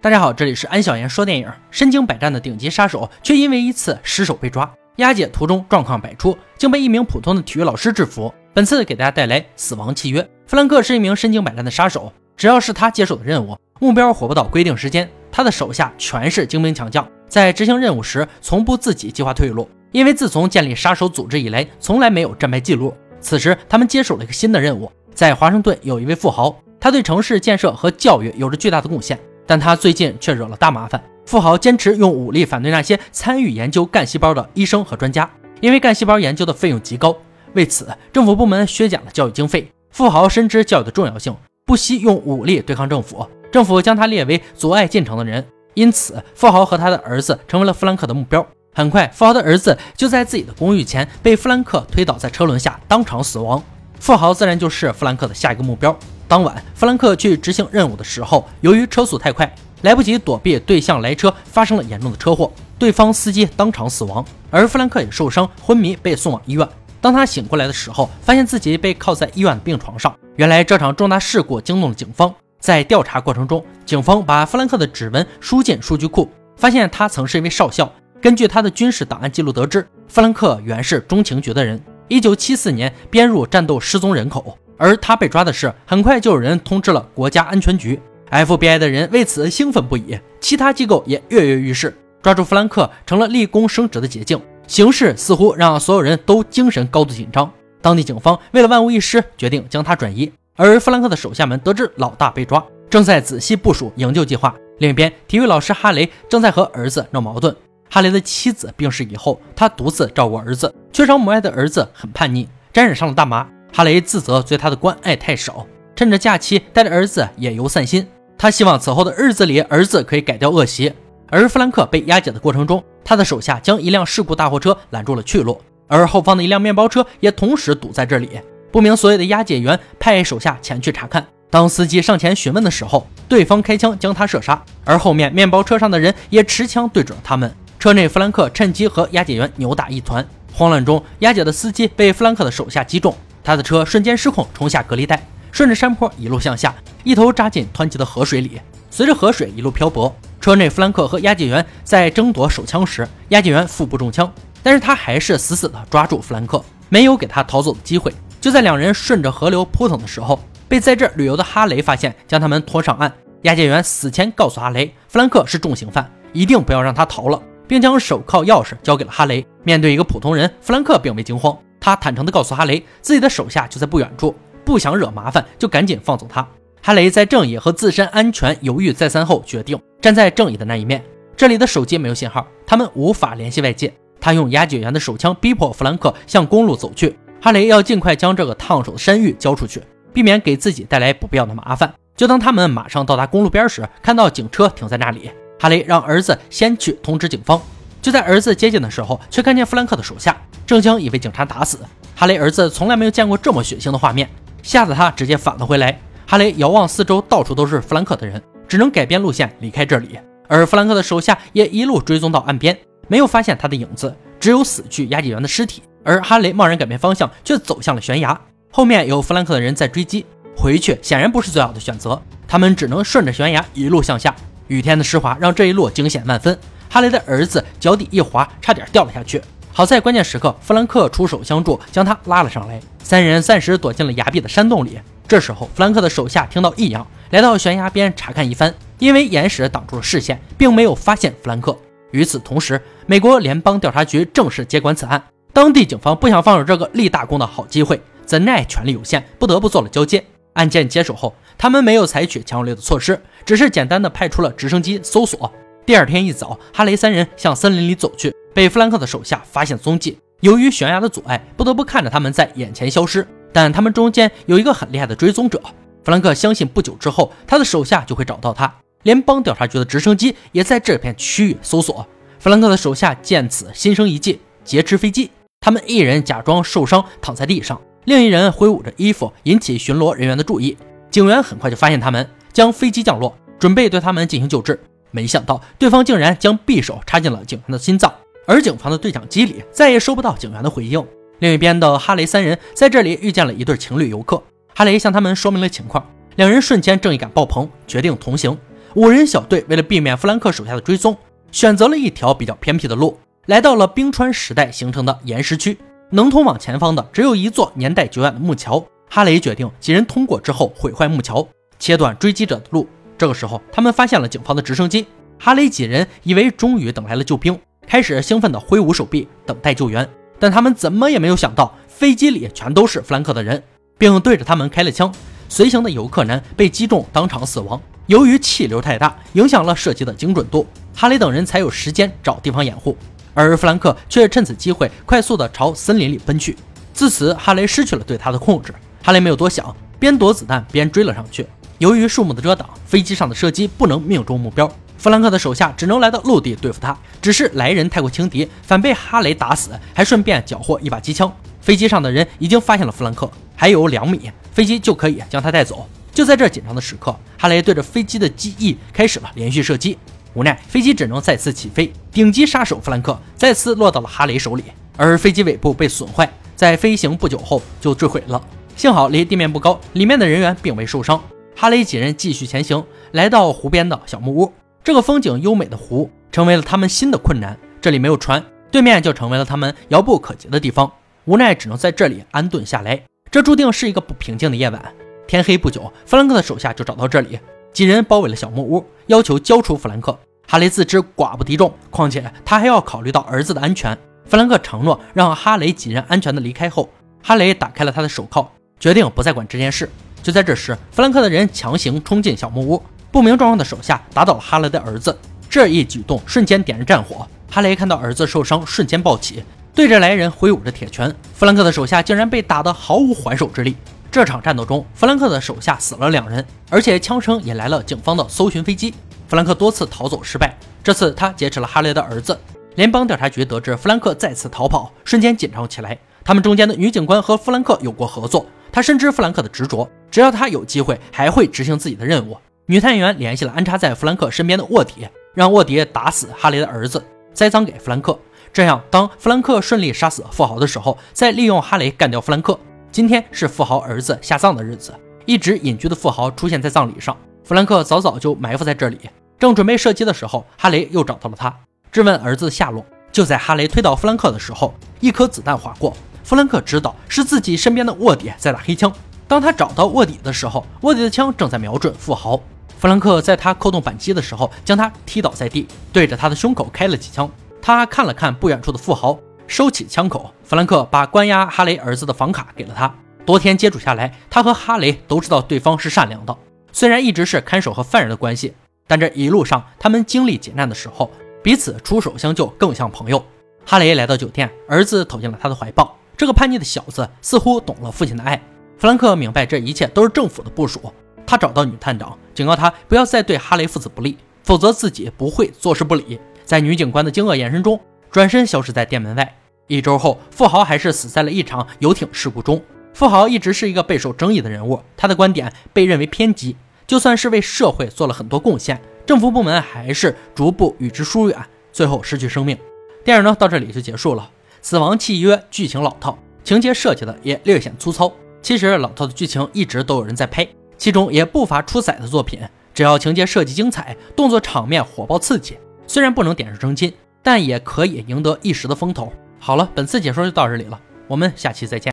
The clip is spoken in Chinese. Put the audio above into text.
大家好，这里是安小言说电影。身经百战的顶级杀手，却因为一次失手被抓。押解途中状况百出，竟被一名普通的体育老师制服。本次给大家带来死亡契约。弗兰克是一名身经百战的杀手，只要是他接手的任务，目标活不到规定时间，他的手下全是精兵强将。在执行任务时，从不自己计划退路，因为自从建立杀手组织以来，从来没有战败记录。此时，他们接手了一个新的任务，在华盛顿有一位富豪，他对城市建设和教育有着巨大的贡献。但他最近却惹了大麻烦。富豪坚持用武力反对那些参与研究干细胞的医生和专家，因为干细胞研究的费用极高。为此，政府部门削减了教育经费。富豪深知教育的重要性，不惜用武力对抗政府。政府将他列为阻碍进程的人，因此富豪和他的儿子成为了弗兰克的目标。很快，富豪的儿子就在自己的公寓前被弗兰克推倒在车轮下，当场死亡。富豪自然就是弗兰克的下一个目标。当晚，弗兰克去执行任务的时候，由于车速太快，来不及躲避对向来车，发生了严重的车祸，对方司机当场死亡，而弗兰克也受伤昏迷，被送往医院。当他醒过来的时候，发现自己被靠在医院的病床上。原来这场重大事故惊动了警方，在调查过程中，警方把弗兰克的指纹输进数据库，发现他曾是一位少校。根据他的军事档案记录得知，弗兰克原是中情局的人，一九七四年编入战斗失踪人口。而他被抓的事，很快就有人通知了国家安全局，FBI 的人为此兴奋不已，其他机构也跃跃欲试，抓住弗兰克成了立功升职的捷径。形势似乎让所有人都精神高度紧张。当地警方为了万无一失，决定将他转移。而弗兰克的手下们得知老大被抓，正在仔细部署营救计划。另一边，体育老师哈雷正在和儿子闹矛盾。哈雷的妻子病逝以后，他独自照顾儿子，缺少母爱的儿子很叛逆，沾染上了大麻。哈雷自责对他的关爱太少，趁着假期带着儿子野游散心。他希望此后的日子里，儿子可以改掉恶习。而弗兰克被押解的过程中，他的手下将一辆事故大货车拦住了去路，而后方的一辆面包车也同时堵在这里。不明所以的押解员派手下前去查看。当司机上前询问的时候，对方开枪将他射杀，而后面面包车上的人也持枪对准了他们。车内弗兰克趁机和押解员扭打一团。慌乱中，押解的司机被弗兰克的手下击中。他的车瞬间失控，冲下隔离带，顺着山坡一路向下，一头扎进湍急的河水里。随着河水一路漂泊，车内弗兰克和押解员在争夺手枪时，押解员腹部中枪，但是他还是死死地抓住弗兰克，没有给他逃走的机会。就在两人顺着河流扑腾的时候，被在这旅游的哈雷发现，将他们拖上岸。押解员死前告诉哈雷，弗兰克是重刑犯，一定不要让他逃了，并将手铐钥匙交给了哈雷。面对一个普通人，弗兰克并未惊慌。他坦诚地告诉哈雷，自己的手下就在不远处，不想惹麻烦，就赶紧放走他。哈雷在正义和自身安全犹豫再三后，决定站在正义的那一面。这里的手机没有信号，他们无法联系外界。他用押解员的手枪逼迫弗兰克向公路走去。哈雷要尽快将这个烫手的山芋交出去，避免给自己带来不必要的麻烦。就当他们马上到达公路边时，看到警车停在那里。哈雷让儿子先去通知警方。就在儿子接近的时候，却看见弗兰克的手下。正将一位警察打死，哈雷儿子从来没有见过这么血腥的画面，吓得他直接返了回来。哈雷遥望四周，到处都是弗兰克的人，只能改变路线离开这里。而弗兰克的手下也一路追踪到岸边，没有发现他的影子，只有死去押解员的尸体。而哈雷贸然改变方向，却走向了悬崖，后面有弗兰克的人在追击，回去显然不是最好的选择。他们只能顺着悬崖一路向下。雨天的湿滑让这一路惊险万分，哈雷的儿子脚底一滑，差点掉了下去。好在关键时刻，弗兰克出手相助，将他拉了上来。三人暂时躲进了崖壁的山洞里。这时候，弗兰克的手下听到异样，来到悬崖边查看一番。因为岩石挡住了视线，并没有发现弗兰克。与此同时，美国联邦调查局正式接管此案。当地警方不想放手这个立大功的好机会，怎奈权力有限，不得不做了交接。案件接手后，他们没有采取强有力的措施，只是简单的派出了直升机搜索。第二天一早，哈雷三人向森林里走去。被弗兰克的手下发现踪迹，由于悬崖的阻碍，不得不看着他们在眼前消失。但他们中间有一个很厉害的追踪者，弗兰克相信不久之后，他的手下就会找到他。联邦调查局的直升机也在这片区域搜索。弗兰克的手下见此，心生一计，劫持飞机。他们一人假装受伤躺在地上，另一人挥舞着衣服，引起巡逻人员的注意。警员很快就发现他们，将飞机降落，准备对他们进行救治。没想到对方竟然将匕首插进了警员的心脏。而警方的对讲机里再也收不到警员的回应。另一边的哈雷三人在这里遇见了一对情侣游客，哈雷向他们说明了情况，两人瞬间正义感爆棚，决定同行。五人小队为了避免弗兰克手下的追踪，选择了一条比较偏僻的路，来到了冰川时代形成的岩石区。能通往前方的只有一座年代久远的木桥。哈雷决定几人通过之后毁坏木桥，切断追击者的路。这个时候，他们发现了警方的直升机。哈雷几人以为终于等来了救兵，开始兴奋地挥舞手臂等待救援。但他们怎么也没有想到，飞机里全都是弗兰克的人，并对着他们开了枪。随行的游客男被击中，当场死亡。由于气流太大，影响了射击的精准度，哈雷等人才有时间找地方掩护，而弗兰克却趁此机会快速地朝森林里奔去。自此，哈雷失去了对他的控制。哈雷没有多想，边躲子弹边追了上去。由于树木的遮挡，飞机上的射击不能命中目标。弗兰克的手下只能来到陆地对付他，只是来人太过轻敌，反被哈雷打死，还顺便缴获一把机枪。飞机上的人已经发现了弗兰克，还有两米，飞机就可以将他带走。就在这紧张的时刻，哈雷对着飞机的机翼开始了连续射击，无奈飞机只能再次起飞。顶级杀手弗兰克再次落到了哈雷手里，而飞机尾部被损坏，在飞行不久后就坠毁了。幸好离地面不高，里面的人员并未受伤。哈雷几人继续前行，来到湖边的小木屋。这个风景优美的湖成为了他们新的困难。这里没有船，对面就成为了他们遥不可及的地方。无奈只能在这里安顿下来。这注定是一个不平静的夜晚。天黑不久，弗兰克的手下就找到这里，几人包围了小木屋，要求交出弗兰克。哈雷自知寡不敌众，况且他还要考虑到儿子的安全。弗兰克承诺让哈雷几人安全的离开后，哈雷打开了他的手铐，决定不再管这件事。就在这时，弗兰克的人强行冲进小木屋。不明状况的手下打倒了哈雷的儿子，这一举动瞬间点燃战火。哈雷看到儿子受伤，瞬间暴起，对着来人挥舞着铁拳。弗兰克的手下竟然被打得毫无还手之力。这场战斗中，弗兰克的手下死了两人，而且枪声引来了警方的搜寻飞机。弗兰克多次逃走失败，这次他劫持了哈雷的儿子。联邦调查局得知弗兰克再次逃跑，瞬间紧张起来。他们中间的女警官和弗兰克有过合作，他深知弗兰克的执着，只要他有机会，还会执行自己的任务。女探员联系了安插在弗兰克身边的卧底，让卧底打死哈雷的儿子，栽赃给弗兰克。这样，当弗兰克顺利杀死富豪的时候，再利用哈雷干掉弗兰克。今天是富豪儿子下葬的日子，一直隐居的富豪出现在葬礼上。弗兰克早早就埋伏在这里，正准备射击的时候，哈雷又找到了他，质问儿子的下落。就在哈雷推倒弗兰克的时候，一颗子弹划过，弗兰克知道是自己身边的卧底在打黑枪。当他找到卧底的时候，卧底的枪正在瞄准富豪。弗兰克在他扣动扳机的时候，将他踢倒在地，对着他的胸口开了几枪。他看了看不远处的富豪，收起枪口。弗兰克把关押哈雷儿子的房卡给了他。多天接触下来，他和哈雷都知道对方是善良的。虽然一直是看守和犯人的关系，但这一路上他们经历劫难的时候，彼此出手相救，更像朋友。哈雷来到酒店，儿子投进了他的怀抱。这个叛逆的小子似乎懂了父亲的爱。弗兰克明白这一切都是政府的部署。他找到女探长，警告他不要再对哈雷父子不利，否则自己不会坐视不理。在女警官的惊愕眼神中，转身消失在店门外。一周后，富豪还是死在了一场游艇事故中。富豪一直是一个备受争议的人物，他的观点被认为偏激，就算是为社会做了很多贡献，政府部门还是逐步与之疏远，最后失去生命。电影呢到这里就结束了。死亡契约剧情老套，情节设计的也略显粗糙。其实老套的剧情一直都有人在拍。其中也不乏出彩的作品，只要情节设计精彩，动作场面火爆刺激，虽然不能点石成金，但也可以赢得一时的风头。好了，本次解说就到这里了，我们下期再见。